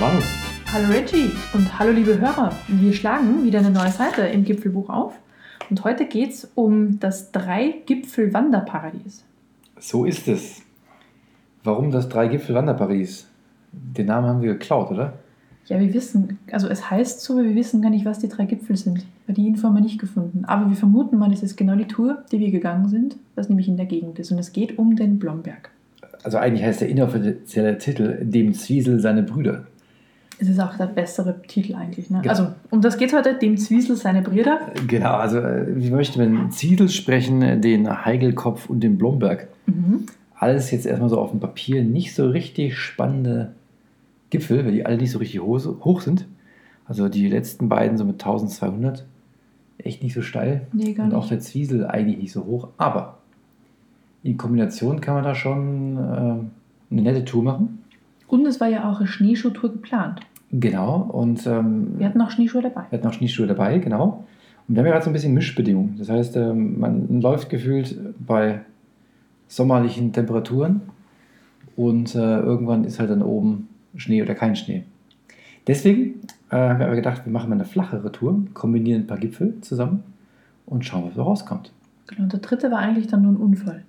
Hallo Manu. Hallo Reggie und hallo liebe Hörer. Wir schlagen wieder eine neue Seite im Gipfelbuch auf. Und heute geht es um das Drei-Gipfel-Wanderparadies. So ist es. Warum das Drei-Gipfel-Wanderparadies? Den Namen haben wir geklaut, oder? Ja, wir wissen, also es heißt so, aber wir wissen gar nicht, was die drei Gipfel sind. Weil die Info haben wir nicht gefunden. Aber wir vermuten mal, es ist genau die Tour, die wir gegangen sind, was nämlich in der Gegend ist. Und es geht um den Blomberg. Also eigentlich heißt der inoffizielle Titel Dem Zwiesel seine Brüder. Es ist auch der bessere Titel eigentlich. Ne? Genau. Also, um das geht heute, dem Zwiesel seine Brüder. Genau, also äh, wir möchten mit dem Zwiesel sprechen, den Heigelkopf und den Blomberg. Mhm. Alles jetzt erstmal so auf dem Papier nicht so richtig spannende Gipfel, weil die alle nicht so richtig hoch sind. Also die letzten beiden so mit 1200, echt nicht so steil. Nee, gar und auch nicht. der Zwiesel eigentlich nicht so hoch. Aber in Kombination kann man da schon äh, eine nette Tour machen. Und es war ja auch eine Schneeschuhtour geplant. Genau. Und ähm, Wir hatten auch Schneeschuhe dabei. wir hatten auch Schneeschuhe dabei, genau. Und wir haben ja gerade so ein bisschen Mischbedingungen. Das heißt, ähm, man läuft gefühlt bei sommerlichen Temperaturen und äh, irgendwann ist halt dann oben Schnee oder kein Schnee. Deswegen äh, haben wir aber gedacht, wir machen mal eine flachere Tour, kombinieren ein paar Gipfel zusammen und schauen, was da rauskommt. Genau, und der dritte war eigentlich dann nur ein Unfall.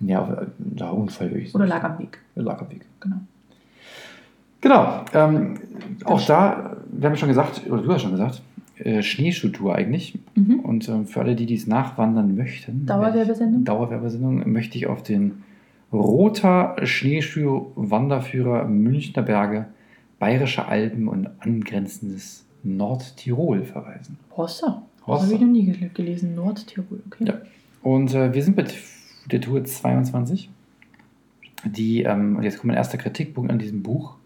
Ja, auf- ja Unfall würde ich Oder lag am Weg. Lag am Weg. Genau. Genau. Ähm, auch da, wir haben ja schon gesagt, oder du hast schon gesagt, äh, Schneeschuhtour eigentlich. Mhm. Und ähm, für alle, die dies nachwandern möchten, Dauerwerbesendung? Dauerwerbesendung, möchte ich auf den Roter Schneeschuh-Wanderführer Münchner Berge, Bayerische Alpen und angrenzendes Nordtirol verweisen. Hossa. Hossa. Habe ich noch nie gel- gelesen. Nordtirol, okay. Ja. Und äh, wir sind mit der Tour 22, die, ähm, und jetzt kommt mein erster Kritikpunkt an diesem Buch,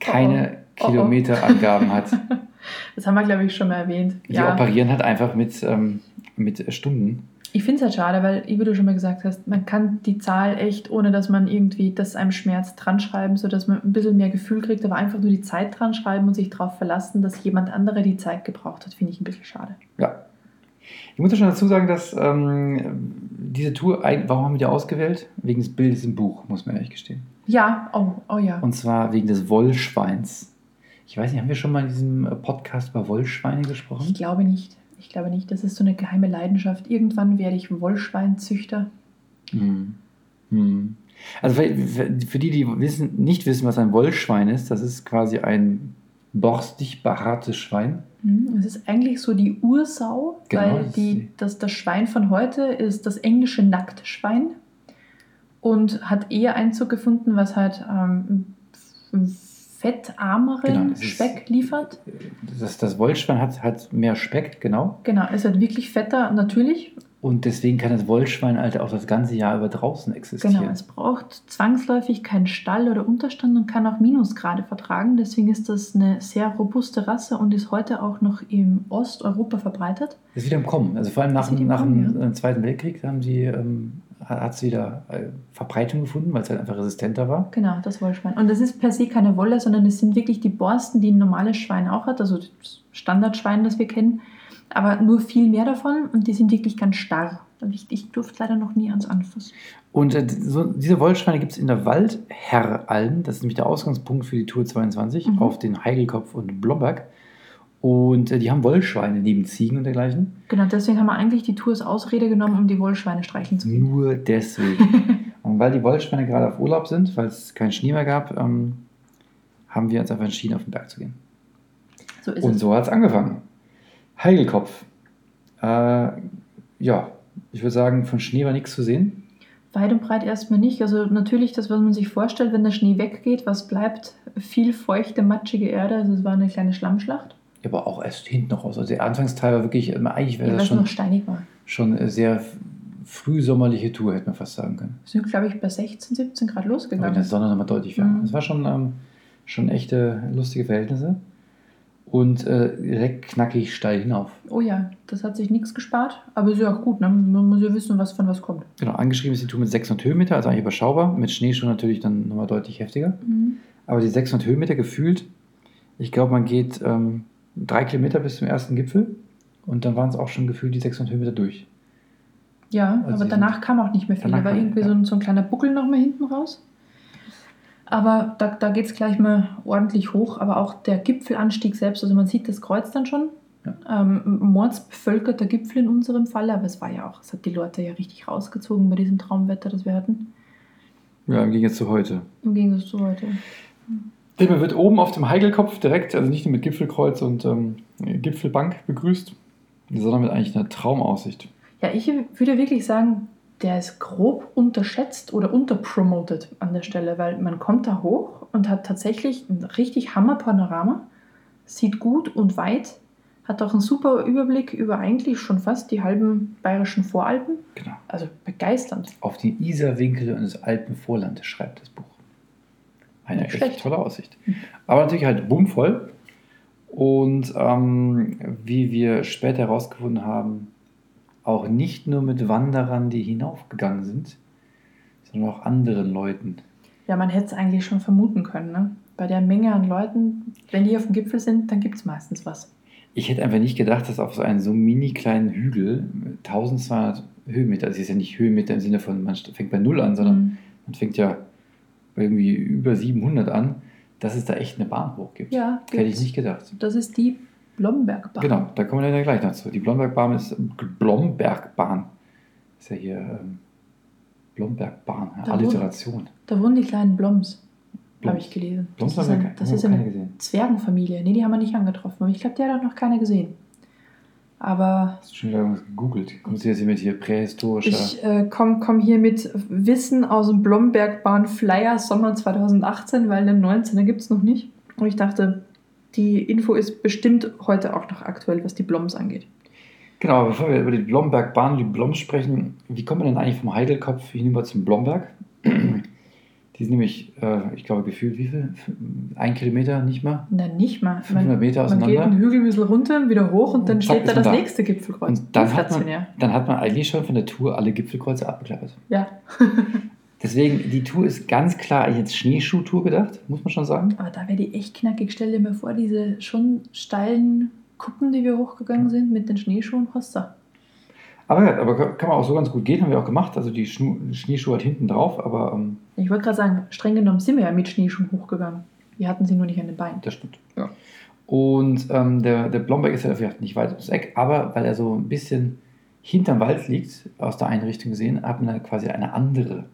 keine Oh, oh. Kilometerangaben hat. Das haben wir, glaube ich, schon mal erwähnt. Die operieren halt einfach mit, ähm, mit Stunden. Ich finde es halt schade, weil, wie du schon mal gesagt hast, man kann die Zahl echt, ohne dass man irgendwie das einem Schmerz dran schreiben, sodass man ein bisschen mehr Gefühl kriegt, aber einfach nur die Zeit dran schreiben und sich darauf verlassen, dass jemand anderer die Zeit gebraucht hat, finde ich ein bisschen schade. Ja. Ich muss ja schon dazu sagen, dass ähm, diese Tour, warum haben wir die ausgewählt? Wegen des Bildes im Buch, muss man ehrlich gestehen. Ja, oh, oh ja. Und zwar wegen des Wollschweins. Ich weiß nicht, haben wir schon mal in diesem äh, Podcast über Wollschweine Ich gesprochen? glaube nicht. Ich glaube nicht. Das ist so eine geheime Leidenschaft. Irgendwann werde ich Wollschweinzüchter. Hm. Hm. Also für, die, die wissen, nicht wissen, was ein Wollschwein ist, das ist quasi ein borstig behaartes Schwein. Mhm, Es ist eigentlich so die Ursau, Genau, weil die- das, das Schwein von heute ist das englische Nacktschwein und hat eher Einzug gefunden, was halt ähm, fettarmeren Genau, das ist- Speck liefert. Das, das Wollschwein hat, hat mehr Speck, genau. Genau, ist halt wirklich fetter, natürlich. Und deswegen kann das Wollschwein halt auch das ganze Jahr über draußen existieren. Genau, es braucht zwangsläufig keinen Stall oder Unterstand und kann auch Minusgrade vertragen. Deswegen ist das eine sehr robuste Rasse und ist heute auch noch im Osteuropa verbreitet. Ist wieder im Kommen. Also vor allem nach, im nach Kommen, dem äh, Zweiten Weltkrieg haben sie, ähm, hat es wieder äh, Verbreitung gefunden, weil es halt einfach resistenter war. Genau, das Wollschwein. Und das ist per se keine Wolle, sondern es sind wirklich die Borsten, die ein normales Schwein auch hat, also das Standardschwein, das wir kennen, aber nur viel mehr davon und die sind wirklich ganz starr. Ich, ich durfte leider noch nie ans anfassen. Und äh, so, diese Wollschweine gibt es in der Waldherralm. Das ist nämlich der Ausgangspunkt für die Tour 22 Mhm. auf den Heigelkopf und Blomberg. Und äh, die haben Wollschweine neben Ziegen und dergleichen. Genau, deswegen haben wir eigentlich die Tour als Ausrede genommen, um die Wollschweine streicheln zu gehen. Nur deswegen. und weil die Wollschweine gerade auf Urlaub sind, weil es keinen Schnee mehr gab, ähm, haben wir uns einfach entschieden, auf den Berg zu gehen. So ist Und es. so hat es angefangen. Heigelkopf. Äh, ja, ich würde sagen, von Schnee war nichts zu sehen. Weit und breit erstmal nicht. Also natürlich das, was man sich vorstellt, wenn der Schnee weggeht, was bleibt? Viel feuchte, matschige Erde. Also es war eine kleine Schlammschlacht, aber auch erst hinten raus. Also der Anfangsteil war wirklich, ähm, eigentlich wäre weil das schon, noch steinig war. schon eine sehr frühsommerliche Tour, hätte man fast sagen können. Wir sind, glaube ich, bei 16, 17 Grad Aber in losgegangen. der Sonne nochmal deutlich wärmer. Mhm. Es war schon, ähm, schon echte lustige Verhältnisse. Und äh, direkt knackig steil hinauf. Oh ja, das hat sich nichts gespart, aber ist ja auch gut, ne? man muss ja wissen, was von was kommt. Genau, angeschrieben ist die Tour mit 600 Höhenmeter, also eigentlich überschaubar. Mit Schneeschuhen natürlich dann nochmal deutlich heftiger. Aber die 600 Höhenmeter gefühlt, ich glaube, man geht ähm, drei Kilometer bis zum ersten Gipfel und dann waren es auch schon gefühlt die 600 Höhenmeter durch. Ja, Also aber danach kam auch nicht mehr viel. Da war irgendwie ja. so, ein, so ein kleiner Buckel noch mal hinten raus. Aber da, da geht es gleich mal ordentlich hoch. Aber auch der Gipfelanstieg selbst, also man sieht das Kreuz dann schon. Ja. Ähm, mordsbevölkerter Gipfel in unserem Fall, aber es war ja auch, es hat die Leute ja richtig rausgezogen bei diesem Traumwetter, das wir hatten. Ja, im Gegensatz zu heute. Im Gegensatz zu heute. Man wird oben auf dem Heigelkopf direkt, also nicht nur mit Gipfelkreuz und ähm, Gipfelbank begrüßt, sondern mit eigentlich einer Traumaussicht. Ja, ich würde wirklich sagen, der ist grob unterschätzt oder unterpromoted an der Stelle, weil man kommt da hoch und hat tatsächlich ein richtig Hammer-Panorama, sieht gut und weit, hat auch einen super Überblick über eigentlich schon fast die halben bayerischen Voralpen. Genau. Also begeisternd. Auf die Isarwinkel und das Alpenvorland schreibt das Buch. Eine Nicht echt schlecht. tolle Aussicht. Aber natürlich halt bummvoll. Und ähm, wie wir später herausgefunden haben, auch nicht nur mit Wanderern, die hinaufgegangen sind, sondern auch anderen Leuten. Ja, man hätte es eigentlich schon vermuten können. Ne? Bei der Menge an Leuten, wenn die auf dem Gipfel sind, dann gibt es meistens was. Ich hätte einfach nicht gedacht, dass auf so einen so mini kleinen Hügel, 1200 Höhenmeter, das ist ja nicht Höhenmeter im Sinne von, man fängt bei Null an, sondern Mhm. man fängt ja irgendwie über 700 an, dass es da echt eine Bahn hoch gibt. Ja, Hätte ich gibt's. nicht gedacht. Das ist die Blombergbahn. Genau, da kommen wir dann gleich noch zu. Die Blombergbahn ist Blombergbahn. Ist ja hier ähm, Blombergbahn, Da Alliteration. Da wohnen die kleinen Bloms, habe Bloms. ich gelesen. Bloms das ist, ein, das ist eine gesehen. Zwergenfamilie. Nee, die haben wir nicht angetroffen. Aber ich glaube, der hat auch noch keine gesehen. Aber Hast du schon wieder irgendwas gegoogelt? Kommst du jetzt hier mit hier prähistorischer... ich äh, komme komm hier mit Wissen aus dem Blombergbahn Flyer Sommer 2018, weil den 19er gibt es noch nicht. Und ich dachte, die Info ist bestimmt heute auch noch aktuell, was die Bloms angeht. Genau, bevor wir über die Blombergbahn die Bloms sprechen, wie kommt man denn eigentlich vom Heidelkopf hinüber zum Blomberg? Die sind nämlich, äh, ich glaube, gefühlt wie viel? Ein Kilometer, nicht mal? Na, nicht mal. 500 Meter man geht auseinander. einen Hügel ein bisschen runter, wieder hoch und dann Und steht da ist das da. nächste Gipfelkreuz. Und dann hat, man, dann hat man eigentlich schon von der Tour alle Gipfelkreuze abgeklappert. Ja. Deswegen, die Tour ist ganz klar als Schneeschuhtour gedacht, muss man schon sagen. Aber da wäre die echt knackig. Stell dir mal vor, diese schon steilen Kuppen, die wir hochgegangen sind mit den Schneeschuhen, Hossa. Aber, ja, aber kann man auch so ganz gut gehen, haben wir auch gemacht. Also die Schnu Schneeschuhe halt hinten drauf, aber ähm, Ich wollte gerade sagen, streng genommen sind wir ja mit Schneeschuhen hochgegangen. Wir hatten sie nur nicht an den Beinen. das stimmt. Ja. Und ähm, der, der Blomberg ist ja vielleicht nicht weit ums Eck, aber weil er so ein bisschen hinterm Wald liegt, aus der Einrichtung gesehen, hat man dann quasi eine andere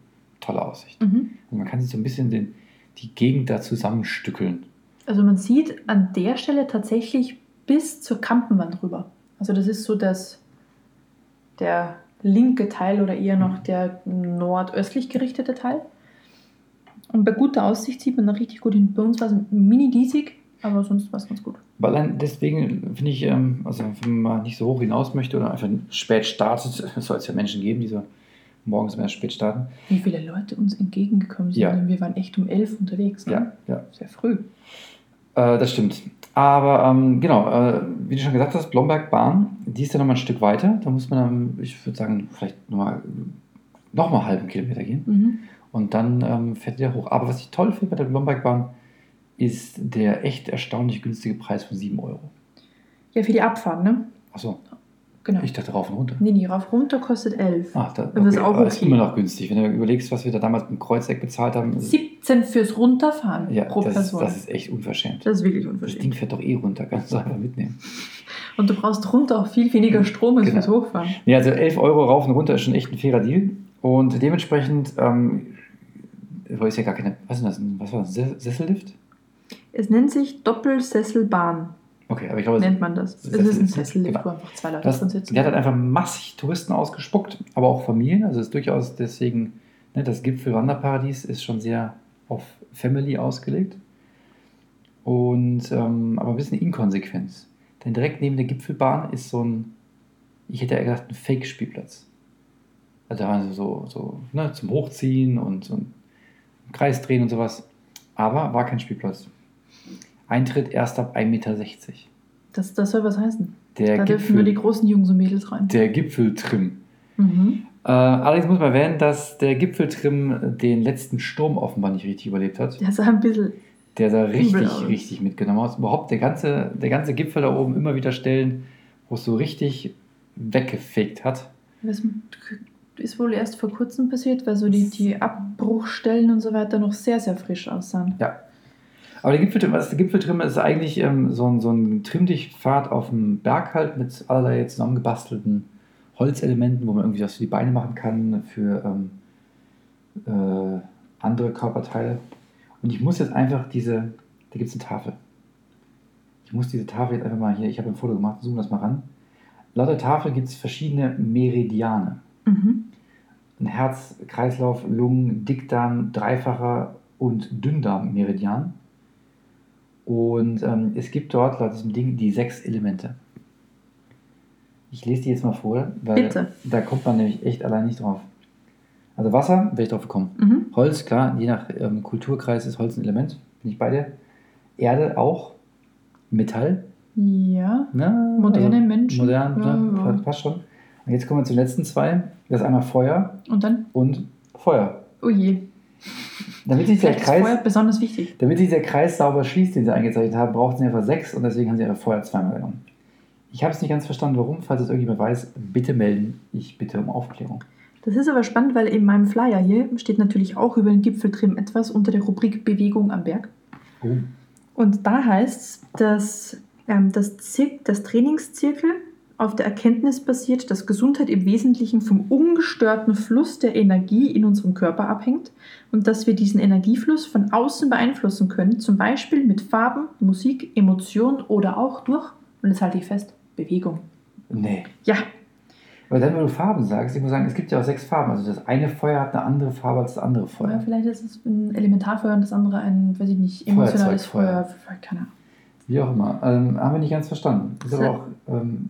tolle Aussicht. Mhm. Und man kann sich so ein bisschen den, die Gegend da zusammenstückeln. Also man sieht an der Stelle tatsächlich bis zur Kampenwand rüber. Also das ist so das, der linke Teil oder eher noch der nordöstlich gerichtete Teil. Und bei guter Aussicht sieht man da richtig gut hin. Bei uns war es mini diesig, aber sonst war es ganz gut. Allein deswegen finde ich, ähm, also wenn man nicht so hoch hinaus möchte oder einfach spät startet, es soll es ja Menschen geben, die so morgens mehr spät starten. Wie viele Leute uns entgegengekommen sind. Ja. Wir waren echt um elf unterwegs. Ne? Ja, ja. Sehr früh. Äh, das stimmt. Aber ähm, genau, äh, wie du schon gesagt hast, Blombergbahn, die ist ja nochmal ein Stück weiter. Da muss man, dann, ich würde sagen, vielleicht nochmal noch mal einen halben Kilometer gehen. Mhm. Und dann ähm, fährt der hoch. Aber was ich toll finde bei der Blombergbahn, ist der echt erstaunlich günstige Preis von 7 Euro. Ja, für die Abfahrt, ne? Achso, Genau. ich dachte rauf und runter. Nee, nee, rauf runter kostet 11. Ah, da, Das ist auch aber ist okay. immer noch günstig. Wenn du überlegst, was wir da damals im Kreuzeck bezahlt haben, ist- 17 fürs Runterfahren ja, pro das, ist- Person. das ist echt unverschämt. Das ist wirklich Das Ding unverschämt. fährt doch eh runter, kannst du einfach mitnehmen. Und du brauchst runter auch viel weniger Strom als Genau. fürs Hochfahren. Ja, also 11 Euro rauf und runter ist schon echt ein fairer Deal. Und dementsprechend, ähm, wo ist ja gar keine, was ist das, was war das, Ses- Sessellift? Es nennt sich Doppelsesselbahn, Okay, aber ich glaube, nennt man das. Es Sessel- ist ein Sessellift, genau. wo einfach zwei Leute das, drin sitzen. der hat halt einfach massig Touristen ausgespuckt, aber auch Familien. Also ist durchaus deswegen, ne, das Gipfel-Wanderparadies ist schon sehr auf Family ausgelegt. Und ähm, aber ein bisschen Inkonsequenz. Denn direkt neben der Gipfelbahn ist so ein, ich hätte eher gesagt, ein Fake-Spielplatz. Also da waren so, so ne, zum Hochziehen und so ein Kreis drehen und sowas. Aber war kein Spielplatz. Eintritt erst ab 1,60 Meter. Das, das soll was heißen. Der da dürfen nur die Gipfel, großen Jungs und Mädels rein. der Gipfeltrim. Mhm. Äh, allerdings muss man erwähnen, dass der Gipfeltrim den letzten Sturm offenbar nicht richtig überlebt hat. Der sah ein bisschen. Der Übel richtig, aus. richtig mitgenommen hat. Überhaupt der ganze, der ganze Gipfel da oben immer wieder Stellen, wo es so richtig weggefegt hat. Das ist wohl erst vor kurzem passiert, weil so die, die Bruchstellen und so weiter noch sehr, sehr frisch aussahen. Ja. Aber der Gipfeltrim, was der Gipfeltrim ist eigentlich ähm, so ein, so ein Trimmdichtpfad auf dem Berg halt mit allerlei zusammengebastelten Holzelementen, wo man irgendwie was für die Beine machen kann, für ähm, äh, andere Körperteile. Und ich muss jetzt einfach diese, da gibt es eine Tafel. Ich muss diese Tafel jetzt einfach mal hier, ich habe ein Foto gemacht, zoom das mal ran. Laut der Tafel gibt es verschiedene Meridiane. Mhm. Ein Herz, Kreislauf, Lungen, Dickdarm, dreifacher und Dünndarm-Meridian. Und ähm, es gibt dort laut diesem Ding die sechs Elemente. Ich lese die jetzt mal vor, weil Bitte. da kommt man nämlich echt allein nicht drauf. Also Wasser, wäre ich drauf gekommen. Mhm. Holz, klar, je nach ähm, Kulturkreis ist Holz ein Element, bin ich bei dir. Erde auch. Metall, Ja. ne? Moderne Menschen. Modern, Ja, ne? ja. passt schon. Und jetzt kommen wir zu den letzten zwei. Das ist einmal Feuer Und dann? und Feuer. Oh je. Damit sich, der ist Feuer Kreis, besonders wichtig. damit sich der Kreis sauber schließt, den sie eingezeichnet haben, braucht sie einfach sechs und deswegen haben sie ihre Feuer zweimal genommen. Ich habe es nicht ganz verstanden, warum. Falls es irgendjemand weiß, bitte melden. Ich bitte um Aufklärung. Das ist aber spannend, weil in meinem Flyer hier steht natürlich auch über den Gipfeltrim etwas unter der Rubrik Bewegung am Berg. Oh. Und da heißt es, dass ähm, das, Zir das Trainingszirkel auf der Erkenntnis basiert, dass Gesundheit im Wesentlichen vom ungestörten Fluss der Energie in unserem Körper abhängt und dass wir diesen Energiefluss von außen beeinflussen können, zum Beispiel mit Farben, Musik, Emotionen oder auch durch, und jetzt halte ich fest, Bewegung. Nee. Ja, Weil dann, wenn du Farben sagst, ich muss sagen, es gibt ja auch sechs Farben. Also das eine Feuer hat eine andere Farbe als das andere Feuer. vielleicht ist es ein Elementarfeuer und das andere ein, weiß ich nicht, emotionales Feuerzeugfeuer. Feuer. Keine Ahnung. Wie auch immer. Ähm, haben wir nicht ganz verstanden. Ist aber auch ähm,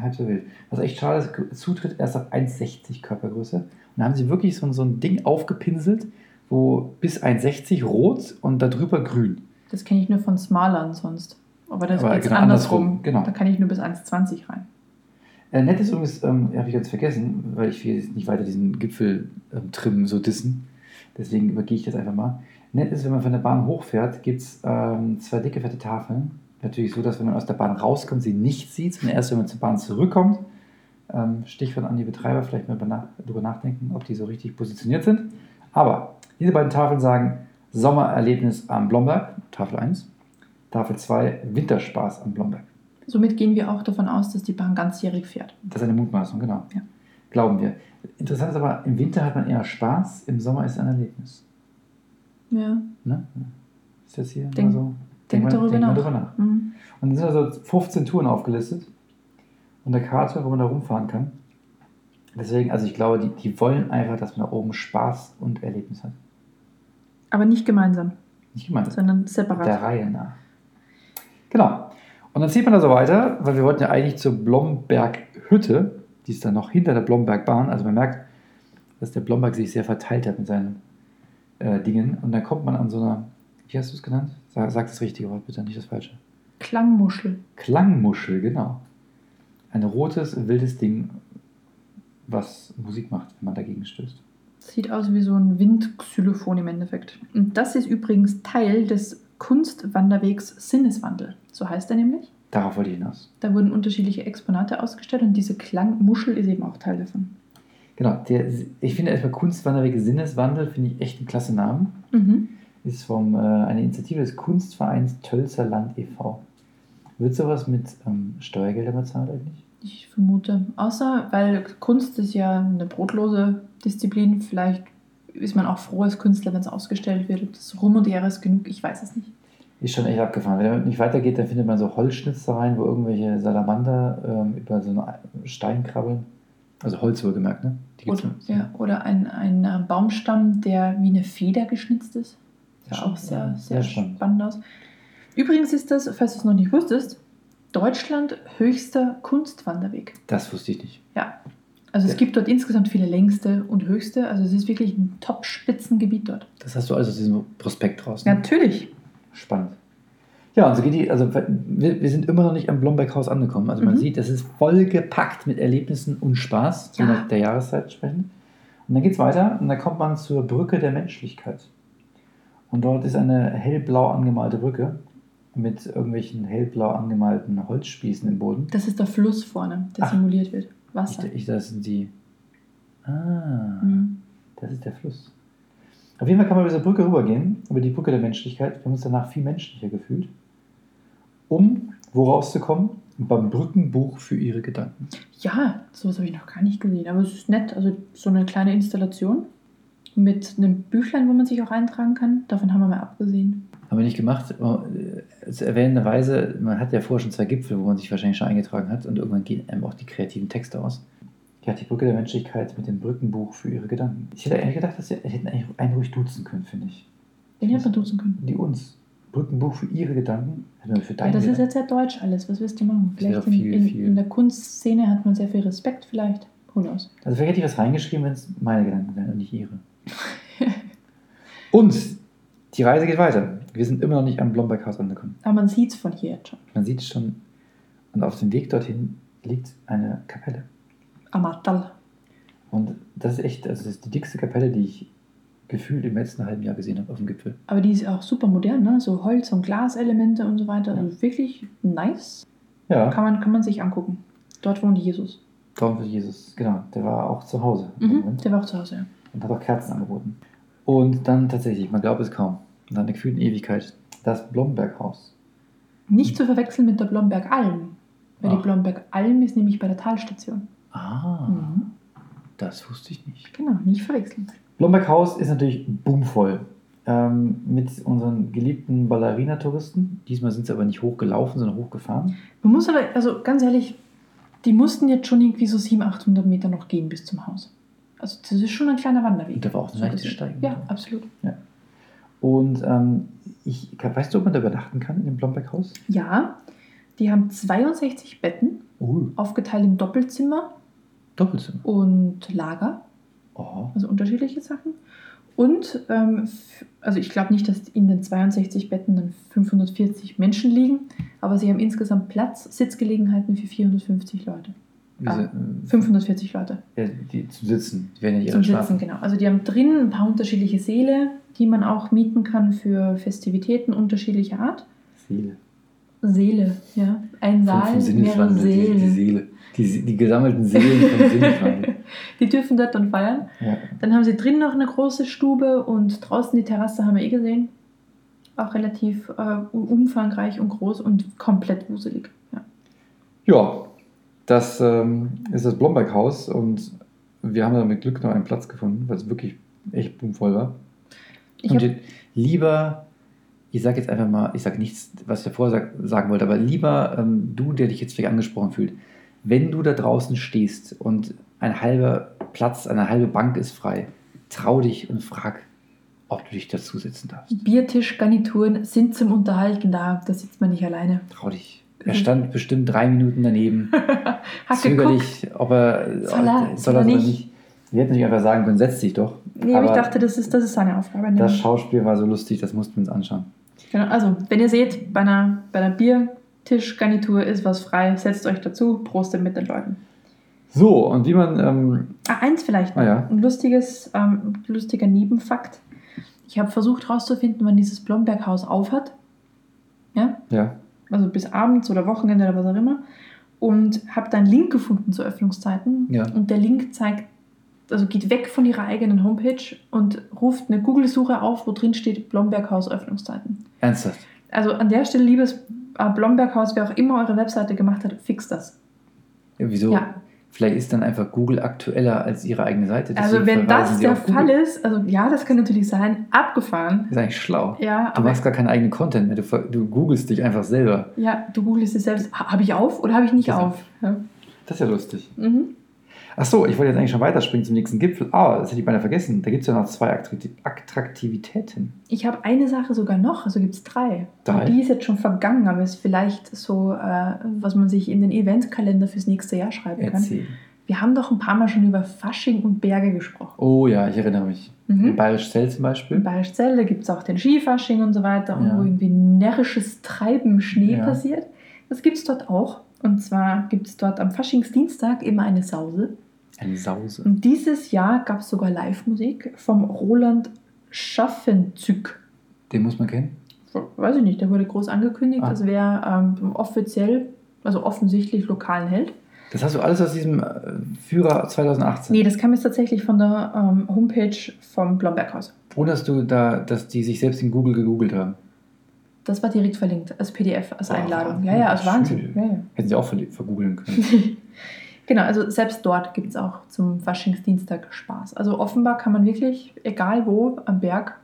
halb so wild. Was echt schade ist, Zutritt erst ab 1,60 Körpergröße. Und da haben sie wirklich so, so ein Ding aufgepinselt, wo bis 1,60 rot und darüber grün. Das kenne ich nur von Smalern sonst. Aber das ist genau andersrum. andersrum, genau. Da kann ich nur bis 1,20 rein. Äh, nett ist übrigens, ähm, habe ich ganz vergessen, weil ich will jetzt nicht weiter diesen Gipfel-Trim so dissen. Deswegen übergehe ich das einfach mal. Nett ist, wenn man von der Bahn hochfährt, gibt es ähm, zwei dicke, fette Tafeln. Natürlich so, dass wenn man aus der Bahn rauskommt, sie nicht sieht, sondern erst, wenn man zur Bahn zurückkommt. Ähm, Stichwort an die Betreiber, vielleicht mal darüber nachdenken, ob die so richtig positioniert sind. Aber diese beiden Tafeln sagen Sommererlebnis am Blomberg, Tafel 1. Tafel 2, Winterspaß am Blomberg. Somit gehen wir auch davon aus, dass die Bahn ganzjährig fährt. Das ist eine Mutmaßung, genau. Ja. Glauben wir. Interessant ist aber, im Winter hat man eher Spaß, im Sommer ist es ein Erlebnis. Ja. Ne? Ist das hier Denk- so? Denk mal- darüber denk nach. drüber nach. Mhm. Und dann sind also 15 Touren aufgelistet und eine Karte, wo man da rumfahren kann. Deswegen, also ich glaube, die, die wollen einfach, dass man da oben Spaß und Erlebnis hat. Aber nicht gemeinsam, Nicht gemeint, sondern der separat. Reihe nach. Genau. Und dann zieht man da so weiter, weil wir wollten ja eigentlich zur Blomberghütte, die ist dann noch hinter der Blombergbahn. Also man merkt, dass der Blomberg sich sehr verteilt hat mit seinen äh, Dingen. Und dann kommt man an so einer, wie hast du es genannt? Sag, sag das richtige Wort bitte, nicht das falsche. Klangmuschel. Klangmuschel, genau. Ein rotes, wildes Ding, was Musik macht, wenn man dagegen stößt. Sieht aus wie so ein Windxylophon im Endeffekt. Und das ist übrigens Teil des Kunstwanderwegs Sinneswandel. So heißt er nämlich. Darauf wollte ich hinaus. Da wurden unterschiedliche Exponate ausgestellt und diese Klangmuschel ist eben auch Teil davon. Genau, der, ich finde erstmal Kunstwanderweg Sinneswandel, finde ich echt einen klasse Namen. Mhm. Ist vom, äh, eine Initiative des Kunstvereins Tölzer Land e.V. Wird sowas mit ähm, Steuergeldern bezahlt eigentlich? Ich vermute. Außer, weil Kunst ist ja eine brotlose Disziplin. Vielleicht ist man auch froh als Künstler, wenn es ausgestellt wird. Ob das Rum und Ehre ist genug, ich weiß es nicht. Ist schon echt abgefahren. Wenn damit nicht weitergeht, dann findet man so Holzschnitzereien, wo irgendwelche Salamander ähm, über so einen Stein krabbeln. Also Holz wohlgemerkt, ne? Oder, ja, oder ein, ein äh, Baumstamm, der wie eine Feder geschnitzt ist. Sah Ja, auch sehr, sehr, sehr spannend. spannend aus. Übrigens ist das, falls du es noch nicht wusstest, Deutschland höchster Kunstwanderweg. Das wusste ich nicht. Ja. Also es Ja. gibt dort insgesamt viele längste und höchste. Also es ist wirklich ein Top-Spitzengebiet dort. Das hast du also aus diesem Prospekt raus. Mhm. Ne? Natürlich. Spannend. Ja, und so geht die, also wir, wir sind immer noch nicht am Blomberghaus angekommen. Also man Mhm. sieht, das ist vollgepackt mit Erlebnissen und Spaß, je Ja. nach der Jahreszeit entsprechend. Und dann geht es weiter und dann kommt man zur Brücke der Menschlichkeit. Und dort ist eine hellblau angemalte Brücke mit irgendwelchen hellblau angemalten Holzspießen im Boden. Das ist der Fluss vorne, der Ach. simuliert wird. Ich, Wasser. ich, das sind die. Ah, Mhm. das ist der Fluss. Auf jeden Fall kann man über diese Brücke rübergehen, über die Brücke der Menschlichkeit. Wir haben uns danach viel menschlicher gefühlt. Um wo rauszukommen? Beim Brückenbuch für ihre Gedanken. Ja, sowas habe ich noch gar nicht gesehen. Aber es ist nett. Also so eine kleine Installation mit einem Büchlein, wo man sich auch eintragen kann. Davon haben wir mal abgesehen. Haben wir nicht gemacht. Äh, Erwähnenderweise, man hat ja vorher schon zwei Gipfel, wo man sich wahrscheinlich schon eingetragen hat und irgendwann gehen einem auch die kreativen Texte aus. Ja, die Brücke der Menschlichkeit mit dem Brückenbuch für ihre Gedanken. Ich hätte eigentlich gedacht, dass sie hätten eigentlich einen ruhig duzen können, finde ich. Den hätte man duzen können. Die uns. Brückenbuch für ihre Gedanken. Hätten wir für Ja, deine das ist Gedanken. jetzt sehr deutsch alles. Was willst du machen? Das Vielleicht in, viel, in, viel. in der Kunstszene hat man sehr viel Respekt, vielleicht. Who knows? Also vielleicht hätte ich was reingeschrieben, wenn es meine Gedanken wären und nicht ihre. Und die Reise geht weiter. Wir sind immer noch nicht am Blomberghaus angekommen. Aber man sieht es von hier jetzt schon. Man sieht es schon. Und auf dem Weg dorthin liegt eine Kapelle. Amatal. Und das ist echt, also das ist die dickste Kapelle, die ich gefühlt im letzten halben Jahr gesehen habe auf dem Gipfel. Aber die ist auch super modern, ne? So Holz- und Glaselemente und so weiter. Also wirklich nice. Ja, Kann man, kann man sich angucken. Dort wohnt Jesus. Traum für Jesus. Genau, der war auch zu Hause Mhm. Der war auch zu Hause, ja. und hat auch Kerzen angeboten. Und dann tatsächlich, man glaubt es kaum, nach einer gefühlten Ewigkeit, das Blomberghaus. Nicht zu verwechseln mit der Blomberg-Alm. Weil Ach. die Blomberg-Alm ist nämlich bei der Talstation. Ah, Mhm. das wusste ich nicht. Genau, nicht verwechseln. Blomberghaus ist natürlich boomvoll. Ähm, mit unseren geliebten Ballerina-Touristen. Diesmal sind sie aber nicht hochgelaufen, sondern hochgefahren. Man muss aber, also ganz ehrlich, die mussten jetzt schon irgendwie so 700, 800 Meter noch gehen bis zum Haus. Also das ist schon ein kleiner Wanderweg. Und da war auch eine So leichte gesehen. Steigung. Ja, absolut. Und ähm, ich, weißt du, ob man da übernachten kann in dem Blomberghaus? Ja, die haben 62 Betten, Oh, aufgeteilt in Doppelzimmer Doppelzimmer. und Lager, Oh, also unterschiedliche Sachen. Und, ähm, also ich glaube nicht, dass in den 62 Betten dann 540 Menschen liegen, aber sie haben insgesamt Platz, Sitzgelegenheiten für 450 Leute. Ah, äh, 540 Leute. ja, die zum Sitzen. Die werden ja hier Zum. Sitzen, genau. Also die haben drin ein paar unterschiedliche Säle, die man auch mieten kann für Festivitäten unterschiedlicher Art. Seele. Seele, ja. Ein Saal, mehrere Sinneswandel, die, die Seele. Die, die gesammelten Seelen vom Sinneswandel. Die dürfen dort dann feiern. Ja. Dann haben sie drin noch eine große Stube und draußen die Terrasse haben wir eh gesehen. Auch relativ äh, umfangreich und groß und komplett wuselig. Ja. Ja, das ähm, ist das Blomberghaus und wir haben da mit Glück noch einen Platz gefunden, weil es wirklich echt boomvoll war. Ich und lieber, ich sage jetzt einfach mal, ich sage nichts, was ich davor sag, sagen wollte, aber lieber ähm, du, der dich jetzt vielleicht angesprochen fühlt, wenn du da draußen stehst und ein halber Platz, eine halbe Bank ist frei, trau dich und frag, ob du dich dazu setzen darfst. Biertischgarnituren sind zum Unterhalten da. Da sitzt man nicht alleine. Trau dich. Er stand bestimmt drei Minuten daneben, Hat geguckt. zögerlich, ob er Soll er- soll er er oder nicht? nicht. Wir hätten nicht einfach sagen können, setz dich doch. Nee, aber ich dachte, das ist, das ist seine Aufgabe. Das nämlich. Schauspiel war so lustig, das mussten wir uns anschauen. Genau, also, wenn ihr seht, bei einer, bei einer Biertischgarnitur ist was frei, setzt euch dazu, prostet mit den Leuten. So, und wie man, ähm, Ah, eins vielleicht. Ah, ja. Ein lustiges, ähm, lustiger Nebenfakt. Ich habe versucht herauszufinden, wann dieses Blomberghaus aufhat. Ja, ja, also bis abends oder Wochenende oder was auch immer. Und habe da einen Link gefunden zu Öffnungszeiten. Ja. Und der Link zeigt, also geht weg von ihrer eigenen Homepage und ruft eine Google-Suche auf, wo drin steht Blomberghaus Öffnungszeiten. ernsthaft. Also an der Stelle, liebes äh, Blomberghaus, wer auch immer eure Webseite gemacht hat, fixt das. Ja, wieso? Ja. Vielleicht ist dann einfach Google aktueller als ihre eigene Seite. Also deswegen wenn verweisen das der Google. Fall ist, also ja, das kann natürlich sein, abgefahren. Ist eigentlich schlau. Ja, Du aber machst gar keinen eigenen Content mehr, du, du googelst dich einfach selber. ja, du googelst es selbst, ha- habe ich auf oder habe ich nicht Das- auf? Ja. Das ist ja lustig. Mhm. Ach so, ich wollte jetzt eigentlich schon weiterspringen zum nächsten Gipfel. Ah, das hätte ich beinahe vergessen. Da gibt es ja noch zwei Attrakti- Attraktivitäten. Ich habe eine Sache sogar noch, also gibt es drei. Drei? Und die ist jetzt schon vergangen, aber ist vielleicht so, äh, was man sich in den Eventkalender fürs nächste Jahr schreiben kann. Erzähl. Wir haben doch ein paar Mal schon über Fasching und Berge gesprochen. Oh ja, ich erinnere mich. Mhm. In Bayerisch Zell zum In Beispiel. Bayerischzell gibt es auch den Skifasching und so weiter, und Ja. wo irgendwie närrisches Treiben im Schnee Ja. passiert. Das gibt es dort auch. Und zwar gibt es dort am Faschingsdienstag immer eine Sause. Eine Sause. Und dieses Jahr gab es sogar Live-Musik vom Roland Schaffenzück. Den muss man kennen. Weiß ich nicht, der wurde groß angekündigt, Ah. als wäre ähm, offiziell, also offensichtlich lokalen Held. Das hast du alles aus diesem äh, Führer 2018. Nee, das kam jetzt tatsächlich von der ähm, Homepage vom Blomberghaus. Dass du da, dass die sich selbst in Google gegoogelt haben. Das war direkt verlinkt, als PDF, als Oh, Einladung. Ja, ja, als Wahnsinn. Ja, ja. Hätten sie auch ver- vergoogeln können. Genau, also selbst dort gibt es auch zum Faschingsdienstag Spaß. Also offenbar kann man wirklich, egal wo, am Berg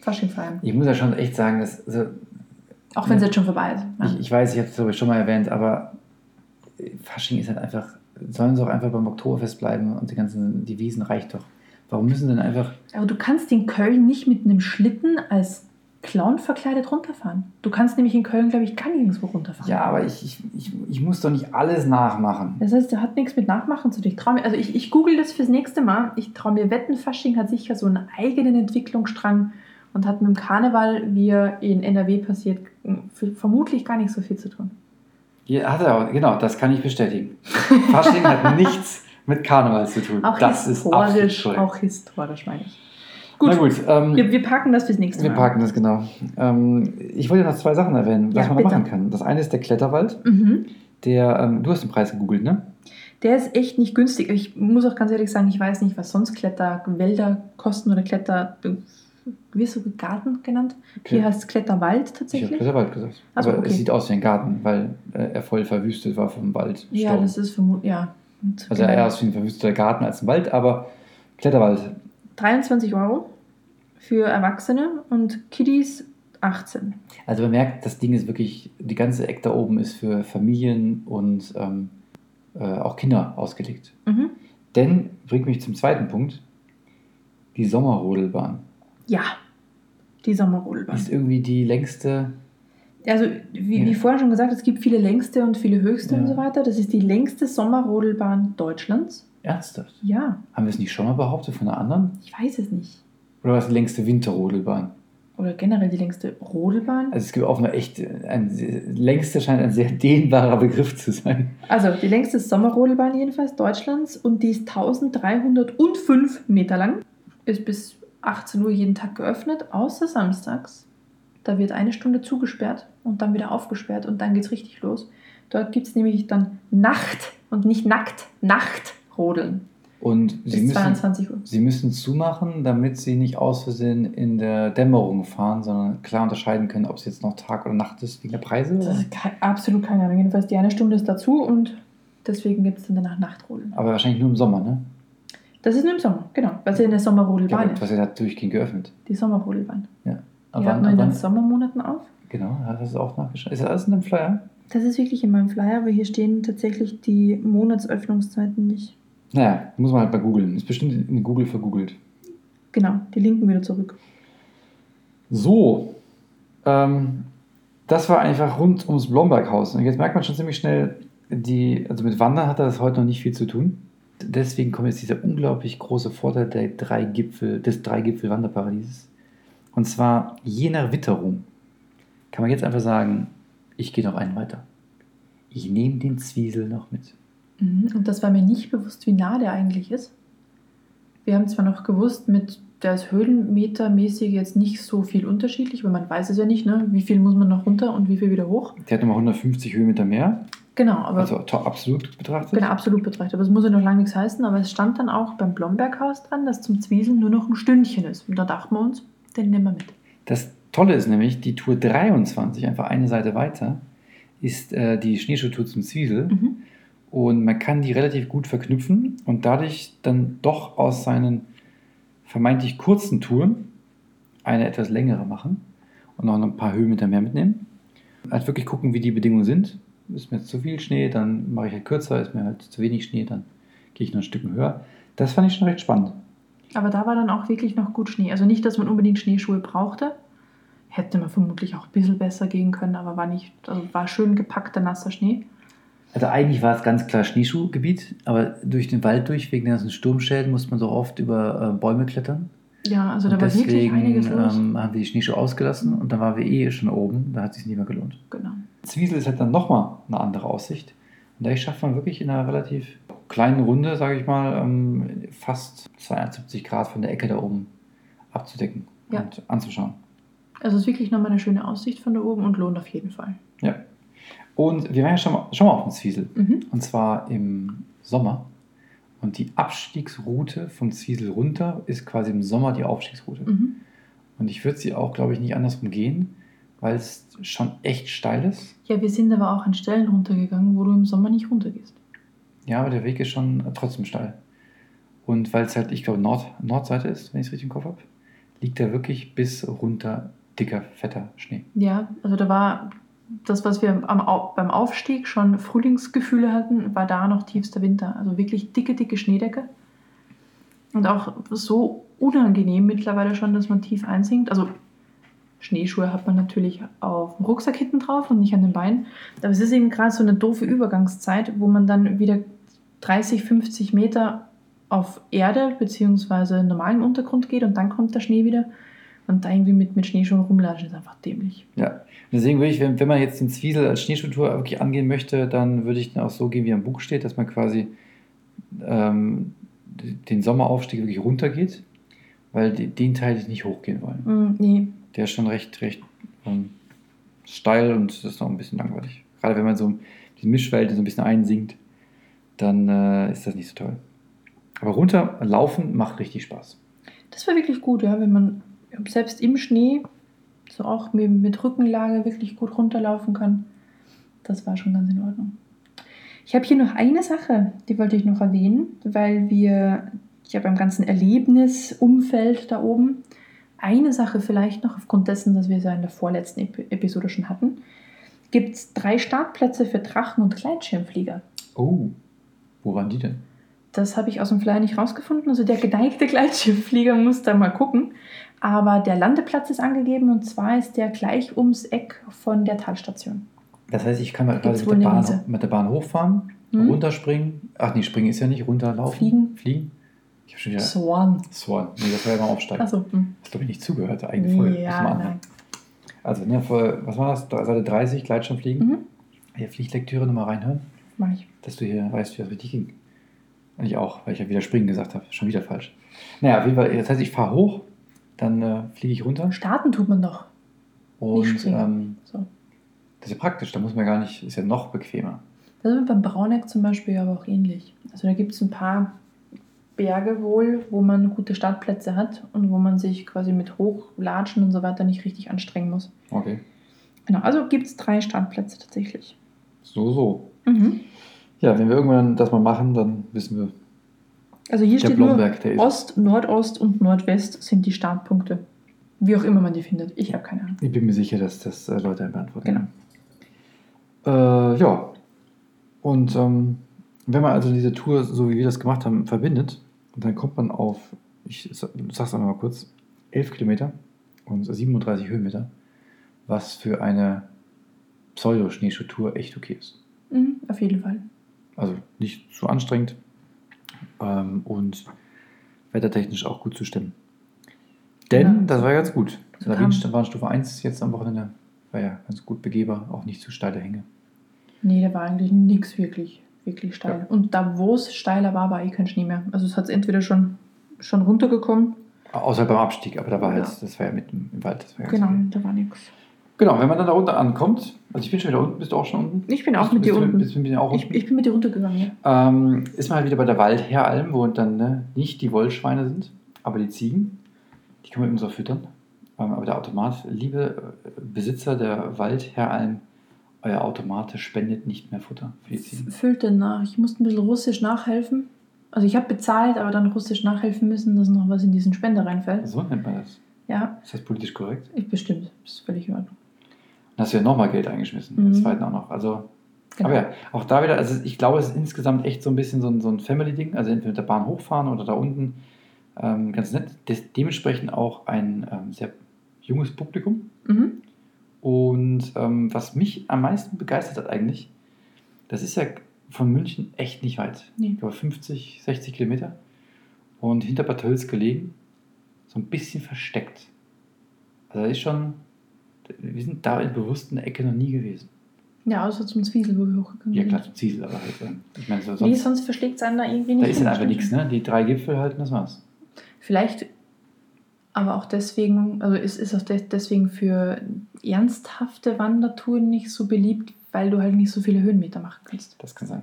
Fasching feiern. Ich muss ja schon echt sagen, dass, also, Auch wenn es jetzt schon vorbei ist. Ja. ich, ich weiß, ich habe es glaube ich schon mal erwähnt, aber Fasching ist halt einfach, sollen sie auch einfach beim Oktoberfest bleiben und die ganzen, die Wiesen reicht doch. Warum müssen denn einfach, Aber du kannst in Köln nicht mit einem Schlitten als Clown verkleidet runterfahren. Du kannst nämlich in Köln, glaube ich, gar nirgendwo runterfahren. ja, aber ich, ich, ich, ich muss doch nicht alles nachmachen. Das heißt, der hat nichts mit Nachmachen zu tun. Ich mir, also ich, ich google das fürs nächste Mal. Ich traue mir wetten, Fasching hat sicher so einen eigenen Entwicklungsstrang und hat mit dem Karneval, wie er in NRW passiert, vermutlich gar nicht so viel zu tun. Ja, hat er auch, genau, das kann ich bestätigen. Fasching hat nichts mit Karneval zu tun. Auch das ist absolut historisch, korrekt. auch historisch, meine ich. Na Gut, gut, ähm, Wir, wir packen das fürs nächste wir Mal. parken das genau. Ähm, ich wollte noch zwei Sachen erwähnen, was Ja, man da bitte. machen kann. Das eine ist der Kletterwald, Mhm. der, ähm, du hast den Preis gegoogelt, ne? Der ist echt nicht günstig. Ich muss auch ganz ehrlich sagen, ich weiß nicht, was sonst Kletterwälder kosten oder Kletter. Wie wirst du Garten genannt? Hier heißt es Kletterwald Ich habe tatsächlich. Kletterwald gesagt. Ach so, Aber okay. es sieht aus wie ein Garten, weil äh, er voll verwüstet war vom Wald. Ja, das ist vermutlich, ja. Also genau. eher aus wie ein verwüsteter Garten als ein Wald, aber Kletterwald. 23 Euro für Erwachsene und Kiddies 18. Also man merkt, das Ding ist wirklich, die ganze Eck da oben ist für Familien und ähm, äh, auch Kinder ausgelegt. Mhm. Denn, bringt mich zum zweiten Punkt, die Sommerrodelbahn Ja, die Sommerrodelbahn. ist irgendwie die längste, Also, wie, Ja. wie vorher schon gesagt, es gibt viele längste und viele höchste Ja. und so weiter. Das ist die längste Sommerrodelbahn Deutschlands. Ernsthaft, Ja, haben wir es nicht schon mal behauptet von einer anderen? ich weiß es nicht. Oder war es die längste Winterrodelbahn? Oder generell die längste Rodelbahn. Also es gibt offenbar echt, ein, längste scheint ein sehr dehnbarer Begriff zu sein. Also, die längste Sommerrodelbahn jedenfalls Deutschlands und die ist 1305 Meter lang. Ist bis 18 Uhr jeden Tag geöffnet, außer samstags. Da wird eine Stunde zugesperrt und dann wieder aufgesperrt und dann geht's richtig los. Dort gibt es nämlich dann Nacht und nicht nackt, Nachtrodeln Und sie müssen, 22 Uhr. sie müssen zumachen, damit sie nicht aus Versehen in der Dämmerung fahren, sondern klar unterscheiden können, ob es jetzt noch Tag oder Nacht ist, wegen der Preise. Das ist kei- absolut keine Ahnung. Jedenfalls die eine Stunde ist dazu und deswegen gibt es dann danach Nachtrodeln. Aber wahrscheinlich nur im Sommer, ne? Das ist nur im Sommer, genau. Weil es ja eine Sommerrodelbahn Ja, ist. hast ja da durchgehend geöffnet. Die Sommerrodelbahn. Ja. Die hat nur in den Sommermonaten auf. Genau, hast du auch nachgeschaut. Ist das alles in dem Flyer? Das ist wirklich in meinem Flyer, aber hier stehen tatsächlich die Monatsöffnungszeiten nicht. Naja, muss man halt mal googeln. Ist bestimmt in Google vergoogelt. Genau, die linken wieder zurück. So, ähm, das war einfach rund ums Blomberghaus. Und jetzt merkt man schon ziemlich schnell, die, also mit Wandern hat das heute noch nicht viel zu tun. Deswegen kommt jetzt dieser unglaublich große Vorteil der drei Gipfel, des Drei-Gipfel-Wanderparadieses. Und zwar je nach Witterung kann man jetzt einfach sagen, ich gehe noch einen weiter. Ich nehme den Zwiesel noch mit. Mhm. Und das war mir nicht bewusst, wie nah der eigentlich ist. Wir haben zwar noch gewusst, mit der ist höhenmetermäßig jetzt nicht so viel unterschiedlich, weil man weiß es ja nicht, ne? wie viel muss man noch runter und wie viel wieder hoch. Der hat nochmal 150 Höhenmeter mehr, Genau, aber also absolut betrachtet. genau, absolut betrachtet. Aber es muss ja noch lange nichts heißen, aber es stand dann auch beim Blomberghaus dran, dass zum Zwieseln nur noch ein Stündchen ist. Und da dachten wir uns, den nehmen wir mit. Das Tolle ist nämlich, die Tour 23, einfach eine Seite weiter, ist äh, die Schneeschuhtour zum Zwiesel. Mhm. Und man kann die relativ gut verknüpfen und dadurch dann doch aus seinen vermeintlich kurzen Touren eine etwas längere machen und noch ein paar Höhenmeter mehr mitnehmen. Halt wirklich gucken, wie die Bedingungen sind. Ist mir zu viel Schnee, dann mache ich halt kürzer. Ist mir halt zu wenig Schnee, dann gehe ich noch ein Stück höher. Das fand ich schon recht spannend. Aber da war dann auch wirklich noch gut Schnee. Also nicht, dass man unbedingt Schneeschuhe brauchte. Hätte man vermutlich auch ein bisschen besser gehen können, aber war nicht, also war schön gepackter nasser Schnee. Also eigentlich war es ganz klar Schneeschuhgebiet, aber durch den Wald durch, wegen der ganzen Sturmschäden, musste man so oft über äh, Bäume klettern. Ja, also da und war wirklich einiges los. ähm, haben wir die Schneeschuhe ausgelassen und dann waren wir eh schon oben, da hat es sich nicht mehr gelohnt. genau. Zwiesel ist halt dann nochmal eine andere Aussicht. Und da schafft man wirklich in einer relativ kleinen Runde, sage ich mal, ähm, fast 270 Grad von der Ecke da oben abzudecken Ja. und anzuschauen. Also es ist wirklich nochmal eine schöne Aussicht von da oben und lohnt auf jeden Fall. Ja. Und wir waren ja schon mal, schon mal auf dem Zwiesel. Mhm. Und zwar im Sommer. Und die Abstiegsroute vom Zwiesel runter ist quasi im Sommer die Aufstiegsroute. Mhm. Und ich würde sie auch, glaube ich, nicht andersrum gehen, weil es schon echt steil ist. Ja, wir sind aber auch an Stellen runtergegangen, wo du im Sommer nicht runtergehst. Ja, aber der Weg ist schon trotzdem steil. Und weil es halt, ich glaube, Nord Nordseite ist, wenn ich es richtig im Kopf habe, liegt da wirklich bis runter dicker, fetter Schnee. Ja, also da war das, was wir am, beim Aufstieg schon Frühlingsgefühle hatten, war da noch tiefster Winter. Also wirklich dicke, dicke Schneedecke. Und auch so unangenehm mittlerweile schon, dass man tief einsinkt. Also Schneeschuhe hat man natürlich auf dem Rucksack hinten drauf und nicht an den Beinen. Aber es ist eben gerade so eine doofe Übergangszeit, wo man dann wieder 30, 50 Meter auf Erde bzw. normalem Untergrund geht und dann kommt der Schnee wieder. Und da irgendwie mit, mit Schneeschuhen rumlatschen ist einfach dämlich. Ja, deswegen würde ich, wenn, wenn man jetzt den Zwiesel als Schneeschuhtour wirklich angehen möchte, dann würde ich dann auch so gehen, wie am Buch steht, dass man quasi ähm, den Sommeraufstieg wirklich runtergeht, weil die, den Teil ich nicht hochgehen wollen. Mm, nee, Der ist schon recht, recht ähm, steil und das ist noch ein bisschen langweilig. Gerade wenn man so die Mischwelt so ein bisschen einsinkt, dann äh, ist das nicht so toll. Aber runterlaufen macht richtig Spaß. das war wirklich gut, ja, wenn man selbst im Schnee so auch mit, Rückenlage wirklich gut runterlaufen kann. Das war schon ganz in Ordnung. Ich habe hier noch eine Sache, die wollte ich noch erwähnen, weil wir ja beim ganzen Erlebnisumfeld da oben eine Sache vielleicht noch aufgrund dessen, dass wir es ja in der vorletzten Ep Episode schon hatten, gibt es drei Startplätze für Drachen- und Gleitschirmflieger. Oh, wo waren die denn? Das habe ich aus dem Flyer nicht rausgefunden. Also der geneigte Gleitschirmflieger muss da mal gucken. Aber der Landeplatz ist angegeben und zwar ist der gleich ums Eck von der Talstation. Das heißt, ich kann mal quasi mit der, Bahn, mit der Bahn hochfahren, Hm? runterspringen. Ach nee, springen ist ja nicht, runterlaufen. Fliegen. Fliegen. Ich habe schon wieder Swan. Swan. Nee, das war ja mal aufsteigen. Achso, hm. Hast glaube ich nicht zugehört, der eigene Folge. Ja, nein. Also, ne, vor, was war das? Seite 30, Gleitschirmfliegen. Mhm. Hier Pflichtlektüre nochmal reinhören, Mach ich. dass du hier weißt, wie das richtig ging. Und ich auch, weil ich ja wieder springen gesagt habe. Schon wieder falsch. Naja, auf jeden Fall, das heißt, ich fahre hoch, dann äh, fliege ich runter. Starten tut man doch. Und ähm, So. das ist ja praktisch, da muss man gar nicht, ist ja noch bequemer. Das ist beim Brauneck zum Beispiel aber auch ähnlich. Also da gibt es ein paar Berge wohl, wo man gute Startplätze hat und wo man sich quasi mit Hochlatschen und so weiter nicht richtig anstrengen muss. Okay. Genau, also gibt es drei Startplätze tatsächlich. So, so. Mhm. Ja, wenn wir irgendwann das mal machen, dann wissen wir, Also hier der steht nur Blomberg, ist. Ost, Nordost und Nordwest sind die Startpunkte. Wie auch immer man die findet. Ich habe keine Ahnung. Ich bin mir sicher, dass das äh, Leute beantworten. Genau. Äh, ja. Und ähm, wenn man also diese Tour, so wie wir das gemacht haben, verbindet, dann kommt man auf, ich sa- sag's einmal mal kurz, 11 Kilometer und 37 Höhenmeter, was für eine Pseudo-Schneeschuhtour echt okay ist. Mhm, auf jeden Fall. Also nicht zu anstrengend ähm, und wettertechnisch auch gut zu stemmen. Denn Genau. das war ganz gut. So kam- waren Stufe 1 jetzt am Wochenende. War ja ganz gut begehbar, auch nicht zu steile Hänge. Nee, da war eigentlich nichts wirklich, wirklich steil. Und da, wo es steiler war, war eh kein Schnee mehr. Also es hat entweder schon, schon runtergekommen. Außer beim Abstieg, aber da war Ja. halt, das war ja mitten im Wald. War Genau, da war nichts. Genau, wenn man dann da runter ankommt, also ich bin schon wieder unten, bist du auch schon unten? Ich bin auch Bist- mit dir bist unten. Bist mit dir auch Ich, unten? ich bin mit dir runtergegangen, ja. ähm, ist man halt wieder bei der Waldheralm, wo dann ne, nicht die Wollschweine sind, aber die Ziegen. Die kann man immer so füttern. Ähm, aber der Automat, liebe äh, Besitzer der Waldheralm, euer Automat spendet nicht mehr Futter für die Ziegen. Füllt denn nach. Ich musste ein bisschen Russisch nachhelfen. Also ich habe bezahlt, aber dann Russisch nachhelfen müssen, dass noch was in diesen Spender reinfällt. So nennt man das. Ja, Ist das politisch korrekt? ich bestimmt. Das ist völlig in Ordnung. Dann hast du ja nochmal Geld eingeschmissen, Mhm. den zweiten auch noch. Also Genau. Aber ja, auch da wieder, also ich glaube, es ist insgesamt echt so ein bisschen so ein, so ein Family-Ding. Also entweder mit der Bahn hochfahren oder da unten. Ähm, ganz nett. Des, dementsprechend auch ein ähm, sehr junges Publikum. Mhm. Und ähm, was mich am meisten begeistert hat eigentlich, das ist ja von München echt nicht weit. Nee. Ich glaube 50, 60 Kilometer. Und hinter Bad Tölz gelegen. So ein bisschen versteckt. Also da ist schon, wir sind da in bewussten Ecke noch nie gewesen. Ja, außer zum Zwiesel, wo wir hochgegangen Ja, sind. klar, zum Ziesel, aber halt, ähm, ich meine, so Nee, sonst, sonst verschlägt es einen da irgendwie nicht. da ist hin, ja einfach nichts, ne? Die drei Gipfel halten, das war's. Vielleicht aber auch deswegen, also es ist auch de deswegen für ernsthafte Wandertouren nicht so beliebt, weil du halt nicht so viele Höhenmeter machen kannst. Das kann sein.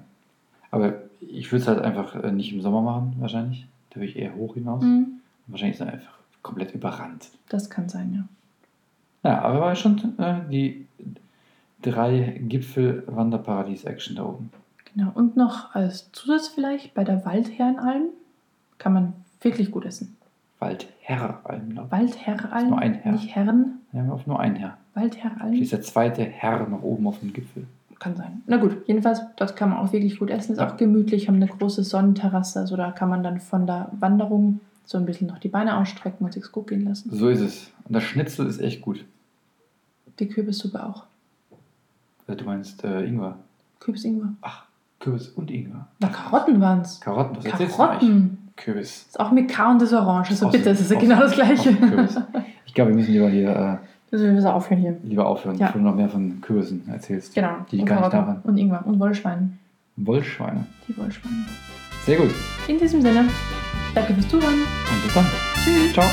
Aber ich würde es halt einfach äh, nicht im Sommer machen, wahrscheinlich. Da würde ich eher hoch hinaus. Mhm. Wahrscheinlich ist es einfach komplett überrannt. Das kann sein, ja. Ja, aber war schon äh, die drei Gipfel-Wanderparadies-Action da oben. Genau. Und noch als Zusatz vielleicht, bei der Waldherrenalm kann man wirklich gut essen. Waldherralm, glaube Waldherralm, nur ein Herr. nicht Herren. ich. Wir haben auf nur einen Herr. Waldherralm. Schließt der zweite Herr noch oben auf dem Gipfel. Kann sein. Na gut, jedenfalls, dort kann man auch wirklich gut essen. Ist Ja. auch gemütlich, haben eine große Sonnenterrasse. Also da kann man dann von der Wanderung so ein bisschen noch die Beine ausstrecken und sich gut gehen lassen. So ist es. Und das Schnitzel ist echt gut. Die Kürbissuppe auch. Äh, Du meinst äh, Ingwer. Kürbis-Ingwer. Ach, Kürbis und Ingwer. Na, Karotten waren es. Karotten, was erzählst? Karotten. Kürbis. Ist auch mit K und das Orange. Also Aus- bitte, es ist ja genau das Gleiche. Ich glaube, wir müssen lieber hier Müssen wir besser aufhören hier. äh, lieber aufhören, Ja. bevor du noch mehr von Kürbissen erzählst. Genau. Die und gar nicht da waren. Und Ingwer und Wollschwein. Wollschweine. Die Wollschweine. Sehr gut. In diesem Sinne, danke fürs Zuhören. Und bis dann. Tschüss. Ciao.